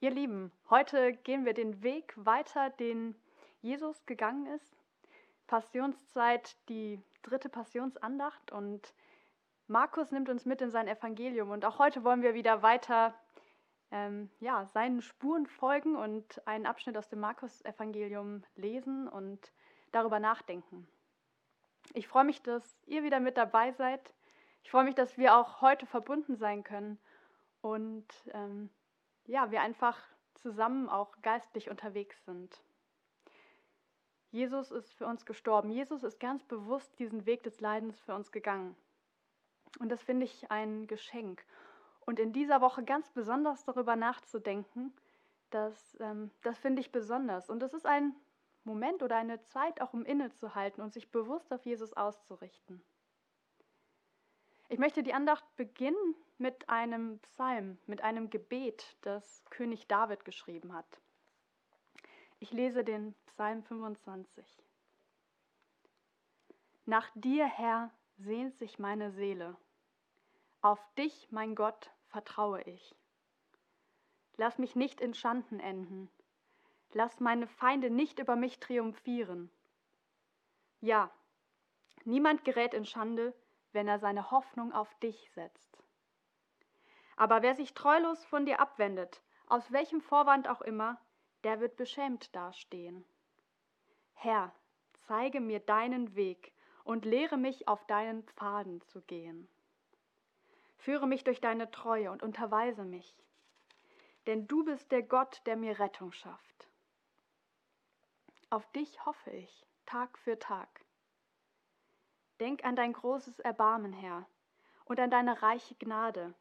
Ihr Lieben, heute gehen wir den Weg weiter, den Jesus gegangen ist. Passionszeit, die dritte Passionsandacht und Markus nimmt uns mit in sein Evangelium und auch heute wollen wir wieder weiter ähm, ja, seinen Spuren folgen und einen Abschnitt aus dem Markus-Evangelium lesen und darüber nachdenken. Ich freue mich, dass ihr wieder mit dabei seid. Ich freue mich, dass wir auch heute verbunden sein können und ähm, ja, wir einfach zusammen auch geistlich unterwegs sind. Jesus ist für uns gestorben. Jesus ist ganz bewusst diesen Weg des Leidens für uns gegangen. Und das finde ich ein Geschenk. Und in dieser Woche ganz besonders darüber nachzudenken, das, ähm, das finde ich besonders. Und es ist ein Moment oder eine Zeit auch um innezuhalten und sich bewusst auf Jesus auszurichten. Ich möchte die Andacht beginnen mit einem Psalm, mit einem Gebet, das König David geschrieben hat. Ich lese den Psalm 25. Nach dir, Herr, sehnt sich meine Seele. Auf dich, mein Gott, vertraue ich. Lass mich nicht in Schanden enden. Lass meine Feinde nicht über mich triumphieren. Ja, niemand gerät in Schande, wenn er seine Hoffnung auf dich setzt. Aber wer sich treulos von dir abwendet, aus welchem Vorwand auch immer, der wird beschämt dastehen. Herr, zeige mir deinen Weg und lehre mich auf deinen Pfaden zu gehen. Führe mich durch deine Treue und unterweise mich, denn du bist der Gott, der mir Rettung schafft. Auf dich hoffe ich, Tag für Tag. Denk an dein großes Erbarmen, Herr, und an deine reiche Gnade,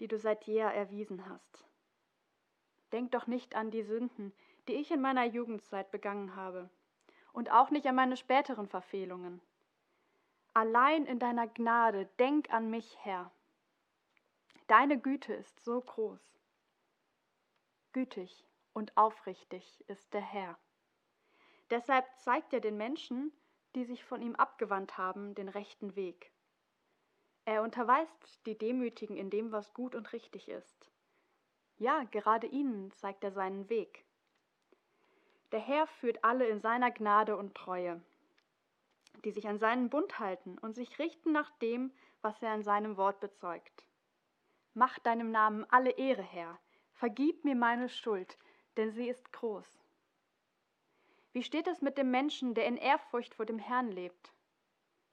die du seit jeher erwiesen hast. Denk doch nicht an die Sünden, die ich in meiner Jugendzeit begangen habe, und auch nicht an meine späteren Verfehlungen. Allein in deiner Gnade denk an mich, Herr. Deine Güte ist so groß. Gütig und aufrichtig ist der Herr. Deshalb zeigt er den Menschen, die sich von ihm abgewandt haben, den rechten Weg. Er unterweist die Demütigen in dem, was gut und richtig ist. Ja, gerade ihnen zeigt er seinen Weg. Der Herr führt alle in seiner Gnade und Treue, die sich an seinen Bund halten und sich richten nach dem, was er in seinem Wort bezeugt. Mach deinem Namen alle Ehre, Herr, vergib mir meine Schuld, denn sie ist groß. Wie steht es mit dem Menschen, der in Ehrfurcht vor dem Herrn lebt?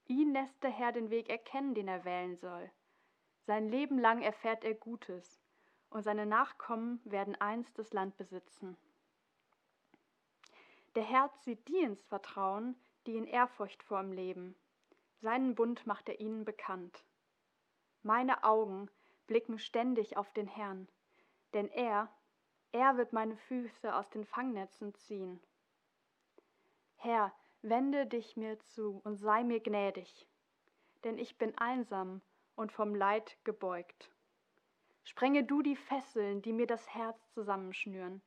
Ihn lässt der Herr den Weg erkennen, den er wählen soll. Sein Leben lang erfährt er Gutes, und seine Nachkommen werden einst das Land besitzen. Der Herr zieht die ins Vertrauen, die in Ehrfurcht vor ihm leben. Seinen Bund macht er ihnen bekannt. Meine Augen blicken ständig auf den Herrn, denn er, er wird meine Füße aus den Fangnetzen ziehen. Herr, wende dich mir zu und sei mir gnädig, denn ich bin einsam und vom Leid gebeugt. Sprenge du die Fesseln, die mir das Herz zusammenschnüren.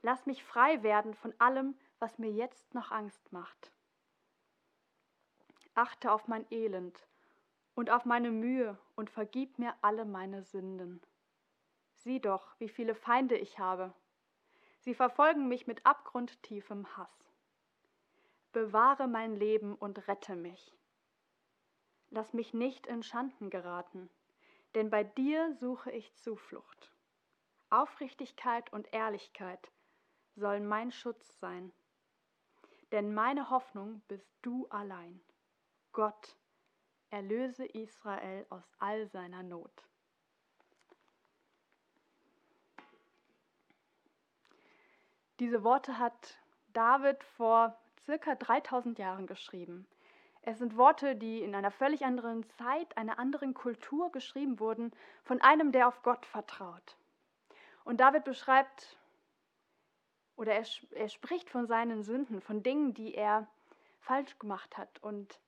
Lass mich frei werden von allem, was mir jetzt noch Angst macht. Achte auf mein Elend und auf meine Mühe und vergib mir alle meine Sünden. Sieh doch, wie viele Feinde ich habe. Sie verfolgen mich mit abgrundtiefem Hass bewahre mein Leben und rette mich. Lass mich nicht in Schanden geraten, denn bei dir suche ich Zuflucht. Aufrichtigkeit und Ehrlichkeit sollen mein Schutz sein, denn meine Hoffnung bist du allein. Gott, erlöse Israel aus all seiner Not. Diese Worte hat David vor circa 3000 Jahren geschrieben. Es sind Worte, die in einer völlig anderen Zeit, einer anderen Kultur geschrieben wurden, von einem, der auf Gott vertraut. Und David beschreibt oder er, er spricht von seinen Sünden, von Dingen, die er falsch gemacht hat. Und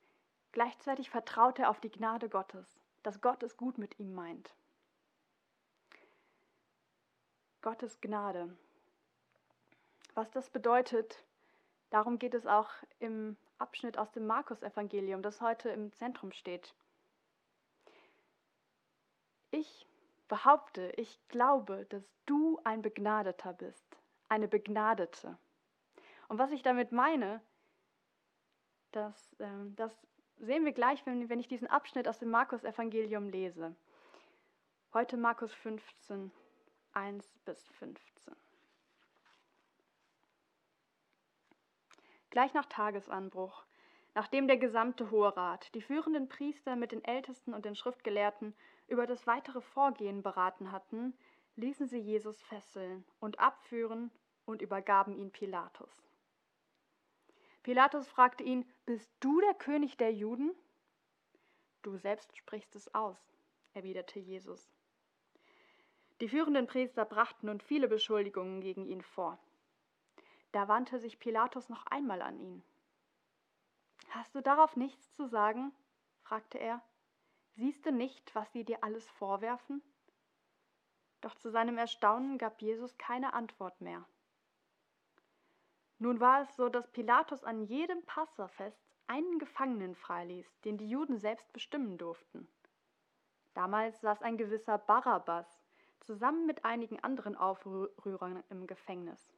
gleichzeitig vertraut er auf die Gnade Gottes, dass Gott es gut mit ihm meint. Gottes Gnade. Was das bedeutet, Darum geht es auch im Abschnitt aus dem Markus-Evangelium, das heute im Zentrum steht. Ich behaupte, ich glaube, dass du ein Begnadeter bist, eine Begnadete. Und was ich damit meine, das, ähm, das sehen wir gleich, wenn, wenn ich diesen Abschnitt aus dem Markus-Evangelium lese. Heute Markus 15, 1 bis 15. Gleich nach Tagesanbruch, nachdem der gesamte Hohe Rat, die führenden Priester mit den Ältesten und den Schriftgelehrten über das weitere Vorgehen beraten hatten, ließen sie Jesus fesseln und abführen und übergaben ihn Pilatus. Pilatus fragte ihn, Bist du der König der Juden? Du selbst sprichst es aus, erwiderte Jesus. Die führenden Priester brachten nun viele Beschuldigungen gegen ihn vor. Da wandte sich Pilatus noch einmal an ihn. Hast du darauf nichts zu sagen? fragte er. Siehst du nicht, was sie dir alles vorwerfen? Doch zu seinem Erstaunen gab Jesus keine Antwort mehr. Nun war es so, dass Pilatus an jedem Passafest einen Gefangenen freiließ, den die Juden selbst bestimmen durften. Damals saß ein gewisser Barabbas zusammen mit einigen anderen Aufrührern im Gefängnis.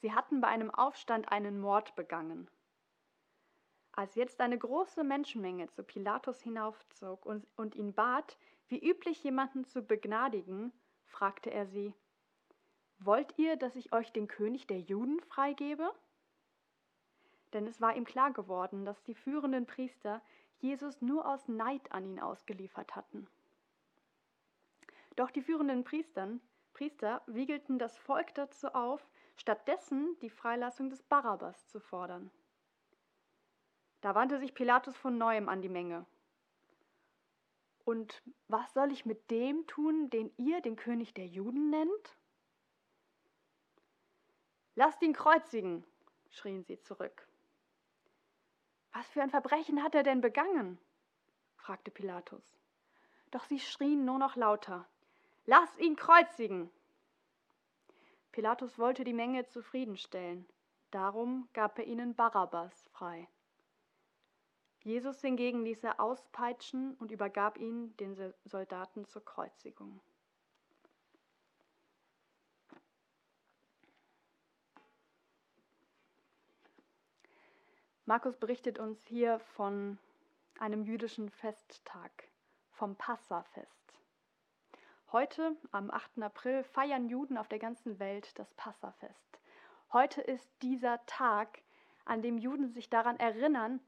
Sie hatten bei einem Aufstand einen Mord begangen. Als jetzt eine große Menschenmenge zu Pilatus hinaufzog und, und ihn bat, wie üblich jemanden zu begnadigen, fragte er sie, Wollt ihr, dass ich euch den König der Juden freigebe? Denn es war ihm klar geworden, dass die führenden Priester Jesus nur aus Neid an ihn ausgeliefert hatten. Doch die führenden Priestern, Priester wiegelten das Volk dazu auf, stattdessen die Freilassung des Barabbas zu fordern. Da wandte sich Pilatus von neuem an die Menge. Und was soll ich mit dem tun, den ihr den König der Juden nennt? Lasst ihn kreuzigen, schrien sie zurück. Was für ein Verbrechen hat er denn begangen? fragte Pilatus. Doch sie schrien nur noch lauter. Lass ihn kreuzigen! Pilatus wollte die Menge zufriedenstellen. Darum gab er ihnen Barabbas frei. Jesus hingegen ließ er auspeitschen und übergab ihn den Soldaten zur Kreuzigung. Markus berichtet uns hier von einem jüdischen Festtag, vom Passafest. Heute, am 8. April, feiern Juden auf der ganzen Welt das Passafest. Heute ist dieser Tag, an dem Juden sich daran erinnern,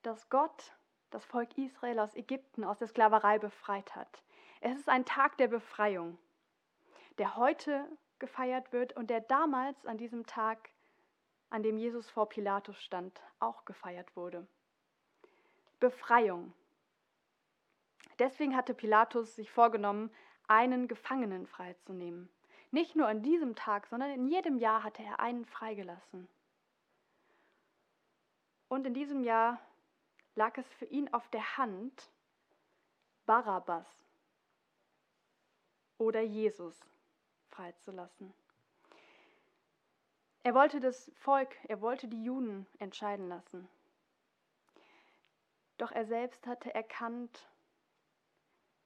dass Gott das Volk Israel aus Ägypten, aus der Sklaverei befreit hat. Es ist ein Tag der Befreiung, der heute gefeiert wird und der damals an diesem Tag an dem Jesus vor Pilatus stand, auch gefeiert wurde. Befreiung. Deswegen hatte Pilatus sich vorgenommen, einen Gefangenen freizunehmen. Nicht nur an diesem Tag, sondern in jedem Jahr hatte er einen freigelassen. Und in diesem Jahr lag es für ihn auf der Hand, Barabbas oder Jesus freizulassen. Er wollte das Volk, er wollte die Juden entscheiden lassen. Doch er selbst hatte erkannt,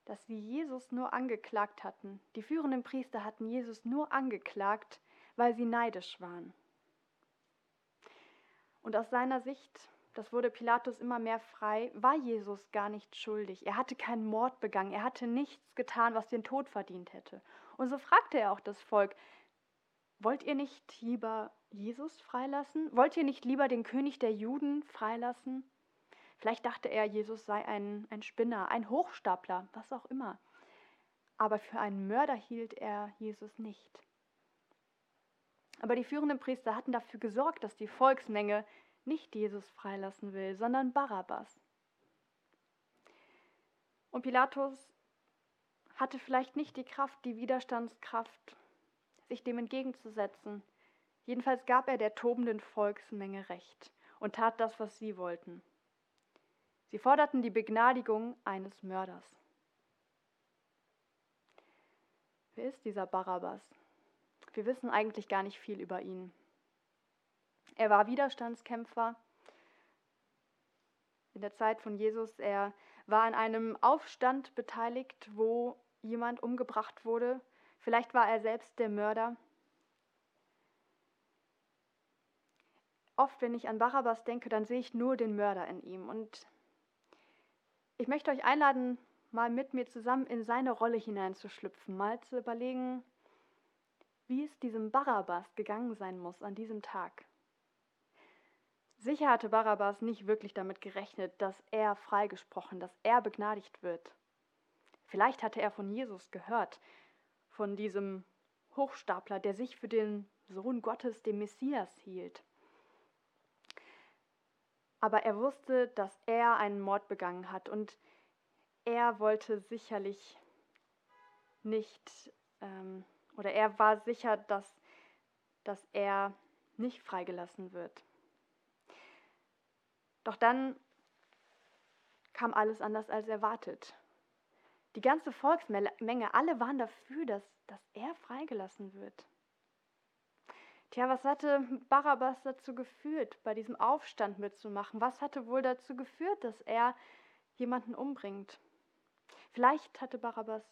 dass sie Jesus nur angeklagt hatten. Die führenden Priester hatten Jesus nur angeklagt, weil sie neidisch waren. Und aus seiner Sicht, das wurde Pilatus immer mehr frei, war Jesus gar nicht schuldig. Er hatte keinen Mord begangen, er hatte nichts getan, was den Tod verdient hätte. Und so fragte er auch das Volk, Wollt ihr nicht lieber Jesus freilassen? Wollt ihr nicht lieber den König der Juden freilassen? Vielleicht dachte er, Jesus sei ein, ein Spinner, ein Hochstapler, was auch immer. Aber für einen Mörder hielt er Jesus nicht. Aber die führenden Priester hatten dafür gesorgt, dass die Volksmenge nicht Jesus freilassen will, sondern Barabbas. Und Pilatus hatte vielleicht nicht die Kraft, die Widerstandskraft, sich dem entgegenzusetzen. Jedenfalls gab er der tobenden Volksmenge Recht und tat das, was sie wollten. Sie forderten die Begnadigung eines Mörders. Wer ist dieser Barabbas? Wir wissen eigentlich gar nicht viel über ihn. Er war Widerstandskämpfer, in der Zeit von Jesus. Er war an einem Aufstand beteiligt, wo jemand umgebracht wurde. Vielleicht war er selbst der Mörder. Oft, wenn ich an Barabbas denke, dann sehe ich nur den Mörder in ihm. Und ich möchte euch einladen, mal mit mir zusammen in seine Rolle hineinzuschlüpfen, mal zu überlegen, wie es diesem Barabbas gegangen sein muss an diesem Tag. Sicher hatte Barabbas nicht wirklich damit gerechnet, dass er freigesprochen, dass er begnadigt wird. Vielleicht hatte er von Jesus gehört, von diesem Hochstapler, der sich für den Sohn Gottes, dem Messias, hielt. Aber er wusste, dass er einen Mord begangen hat und er wollte sicherlich nicht, ähm, oder er war sicher, dass, dass er nicht freigelassen wird. Doch dann kam alles anders als erwartet. Die ganze Volksmenge, alle waren dafür, dass, dass er freigelassen wird. Tja, was hatte Barabbas dazu geführt, bei diesem Aufstand mitzumachen? Was hatte wohl dazu geführt, dass er jemanden umbringt? Vielleicht hatte Barabbas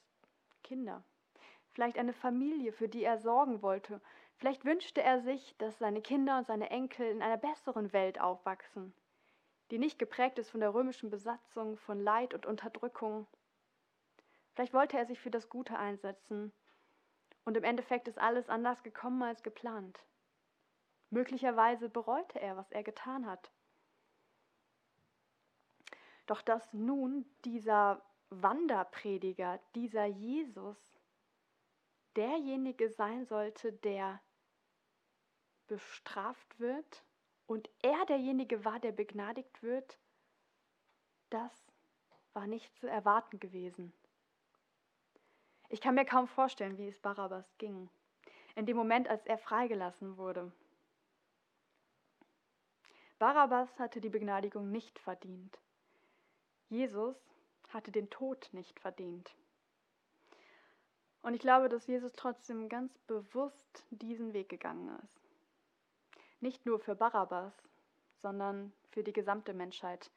Kinder, vielleicht eine Familie, für die er sorgen wollte. Vielleicht wünschte er sich, dass seine Kinder und seine Enkel in einer besseren Welt aufwachsen die nicht geprägt ist von der römischen Besatzung, von Leid und Unterdrückung. Vielleicht wollte er sich für das Gute einsetzen und im Endeffekt ist alles anders gekommen als geplant. Möglicherweise bereute er, was er getan hat. Doch dass nun dieser Wanderprediger, dieser Jesus, derjenige sein sollte, der bestraft wird und er derjenige war, der begnadigt wird, das war nicht zu erwarten gewesen. Ich kann mir kaum vorstellen, wie es Barabbas ging, in dem Moment, als er freigelassen wurde. Barabbas hatte die Begnadigung nicht verdient. Jesus hatte den Tod nicht verdient. Und ich glaube, dass Jesus trotzdem ganz bewusst diesen Weg gegangen ist. Nicht nur für Barabbas, sondern für die gesamte Menschheit.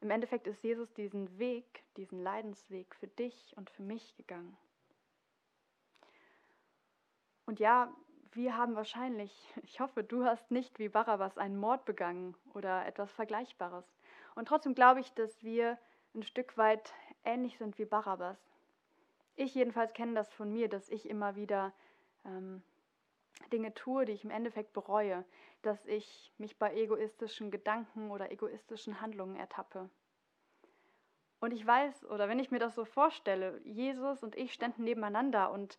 Im Endeffekt ist Jesus diesen Weg, diesen Leidensweg für dich und für mich gegangen. Und ja, wir haben wahrscheinlich, ich hoffe, du hast nicht wie Barabbas einen Mord begangen oder etwas Vergleichbares. Und trotzdem glaube ich, dass wir ein Stück weit ähnlich sind wie Barabbas. Ich jedenfalls kenne das von mir, dass ich immer wieder ähm, Dinge tue, die ich im Endeffekt bereue, dass ich mich bei egoistischen Gedanken oder egoistischen Handlungen ertappe. Und ich weiß, oder wenn ich mir das so vorstelle, Jesus und ich ständen nebeneinander und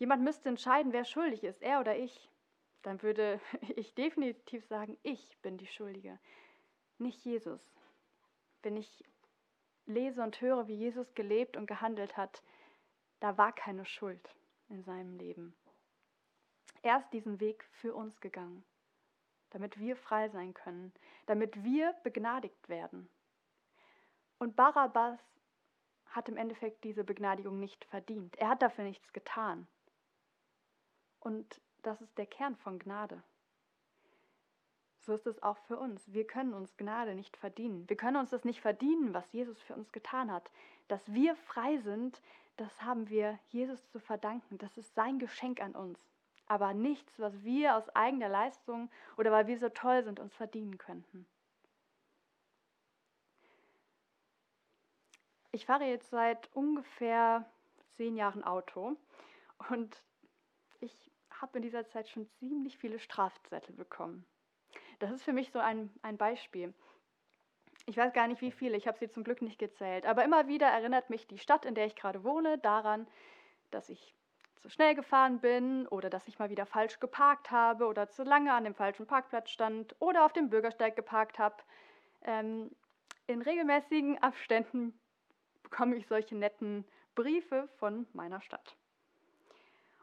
jemand müsste entscheiden, wer schuldig ist, er oder ich, dann würde ich definitiv sagen, ich bin die Schuldige, nicht Jesus. Wenn ich lese und höre, wie Jesus gelebt und gehandelt hat, da war keine Schuld in seinem Leben. Er ist diesen Weg für uns gegangen, damit wir frei sein können, damit wir begnadigt werden. Und Barabbas hat im Endeffekt diese Begnadigung nicht verdient. Er hat dafür nichts getan. Und das ist der Kern von Gnade. So ist es auch für uns. Wir können uns Gnade nicht verdienen. Wir können uns das nicht verdienen, was Jesus für uns getan hat. Dass wir frei sind, das haben wir Jesus zu verdanken. Das ist sein Geschenk an uns aber nichts, was wir aus eigener Leistung oder weil wir so toll sind, uns verdienen könnten. Ich fahre jetzt seit ungefähr zehn Jahren Auto und ich habe in dieser Zeit schon ziemlich viele Strafzettel bekommen. Das ist für mich so ein, ein Beispiel. Ich weiß gar nicht wie viele, ich habe sie zum Glück nicht gezählt, aber immer wieder erinnert mich die Stadt, in der ich gerade wohne, daran, dass ich zu schnell gefahren bin oder dass ich mal wieder falsch geparkt habe oder zu lange an dem falschen Parkplatz stand oder auf dem Bürgersteig geparkt habe. Ähm, in regelmäßigen Abständen bekomme ich solche netten Briefe von meiner Stadt.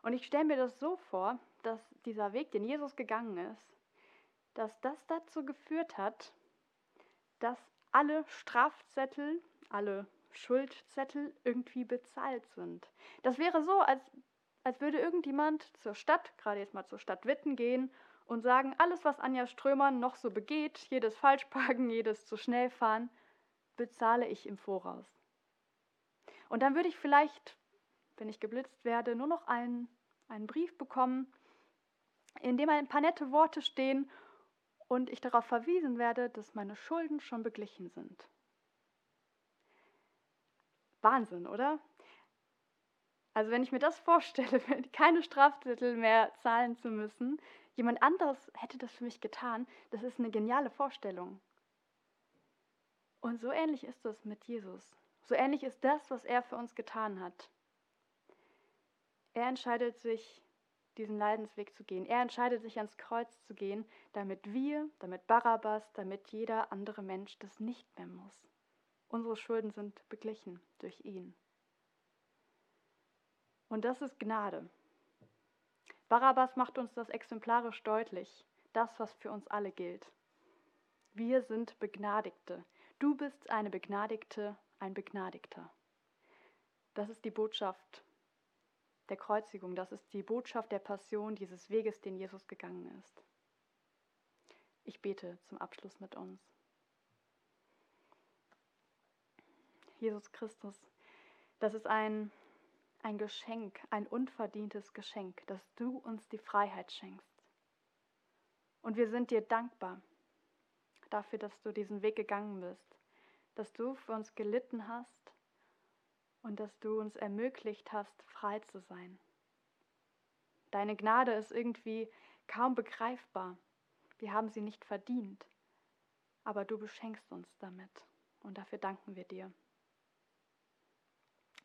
Und ich stelle mir das so vor, dass dieser Weg, den Jesus gegangen ist, dass das dazu geführt hat, dass alle Strafzettel, alle Schuldzettel irgendwie bezahlt sind. Das wäre so, als als würde irgendjemand zur Stadt, gerade jetzt mal zur Stadt Witten gehen und sagen, alles, was Anja Strömann noch so begeht, jedes Falschparken, jedes zu schnell fahren, bezahle ich im Voraus. Und dann würde ich vielleicht, wenn ich geblitzt werde, nur noch einen, einen Brief bekommen, in dem ein paar nette Worte stehen und ich darauf verwiesen werde, dass meine Schulden schon beglichen sind. Wahnsinn, oder? Also wenn ich mir das vorstelle, keine Strafzettel mehr zahlen zu müssen, jemand anderes hätte das für mich getan, das ist eine geniale Vorstellung. Und so ähnlich ist es mit Jesus. So ähnlich ist das, was er für uns getan hat. Er entscheidet sich, diesen Leidensweg zu gehen. Er entscheidet sich, ans Kreuz zu gehen, damit wir, damit Barabbas, damit jeder andere Mensch das nicht mehr muss. Unsere Schulden sind beglichen durch ihn. Und das ist Gnade. Barabbas macht uns das exemplarisch deutlich, das, was für uns alle gilt. Wir sind Begnadigte. Du bist eine Begnadigte, ein Begnadigter. Das ist die Botschaft der Kreuzigung, das ist die Botschaft der Passion dieses Weges, den Jesus gegangen ist. Ich bete zum Abschluss mit uns. Jesus Christus, das ist ein, ein Geschenk, ein unverdientes Geschenk, dass du uns die Freiheit schenkst. Und wir sind dir dankbar dafür, dass du diesen Weg gegangen bist, dass du für uns gelitten hast und dass du uns ermöglicht hast, frei zu sein. Deine Gnade ist irgendwie kaum begreifbar. Wir haben sie nicht verdient, aber du beschenkst uns damit und dafür danken wir dir.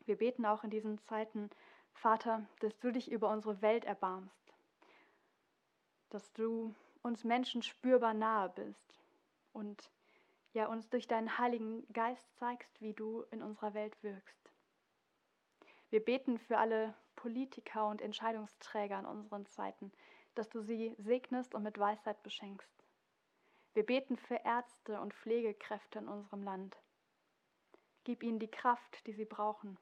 Wir beten auch in diesen Zeiten, Vater, dass du dich über unsere Welt erbarmst, dass du uns Menschen spürbar nahe bist und ja uns durch deinen Heiligen Geist zeigst, wie du in unserer Welt wirkst. Wir beten für alle Politiker und Entscheidungsträger in unseren Zeiten, dass du sie segnest und mit Weisheit beschenkst. Wir beten für Ärzte und Pflegekräfte in unserem Land. Gib ihnen die Kraft, die sie brauchen.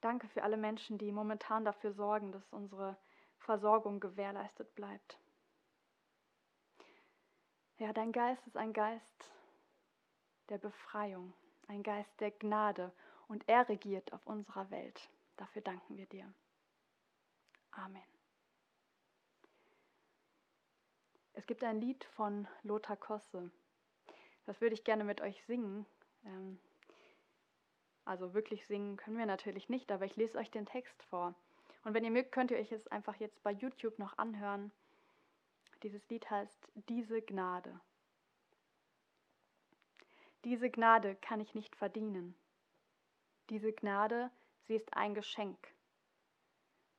Danke für alle Menschen, die momentan dafür sorgen, dass unsere Versorgung gewährleistet bleibt. Ja, dein Geist ist ein Geist der Befreiung, ein Geist der Gnade und er regiert auf unserer Welt. Dafür danken wir dir. Amen. Es gibt ein Lied von Lothar Kosse. Das würde ich gerne mit euch singen. Ähm, also wirklich singen können wir natürlich nicht, aber ich lese euch den Text vor. Und wenn ihr mögt, könnt ihr euch es einfach jetzt bei YouTube noch anhören. Dieses Lied heißt Diese Gnade. Diese Gnade kann ich nicht verdienen. Diese Gnade, sie ist ein Geschenk.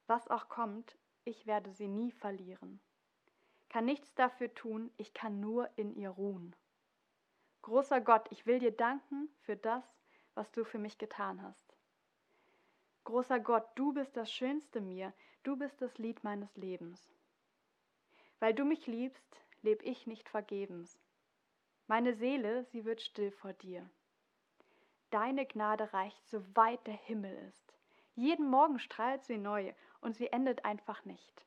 Was auch kommt, ich werde sie nie verlieren. Kann nichts dafür tun, ich kann nur in ihr ruhen. Großer Gott, ich will dir danken für das, was du für mich getan hast. Großer Gott, du bist das Schönste mir, du bist das Lied meines Lebens. Weil du mich liebst, leb ich nicht vergebens. Meine Seele, sie wird still vor dir. Deine Gnade reicht, so weit der Himmel ist. Jeden Morgen strahlt sie neu und sie endet einfach nicht.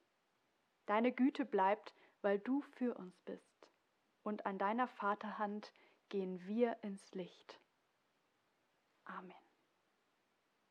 Deine Güte bleibt, weil du für uns bist. Und an deiner Vaterhand gehen wir ins Licht. Amen.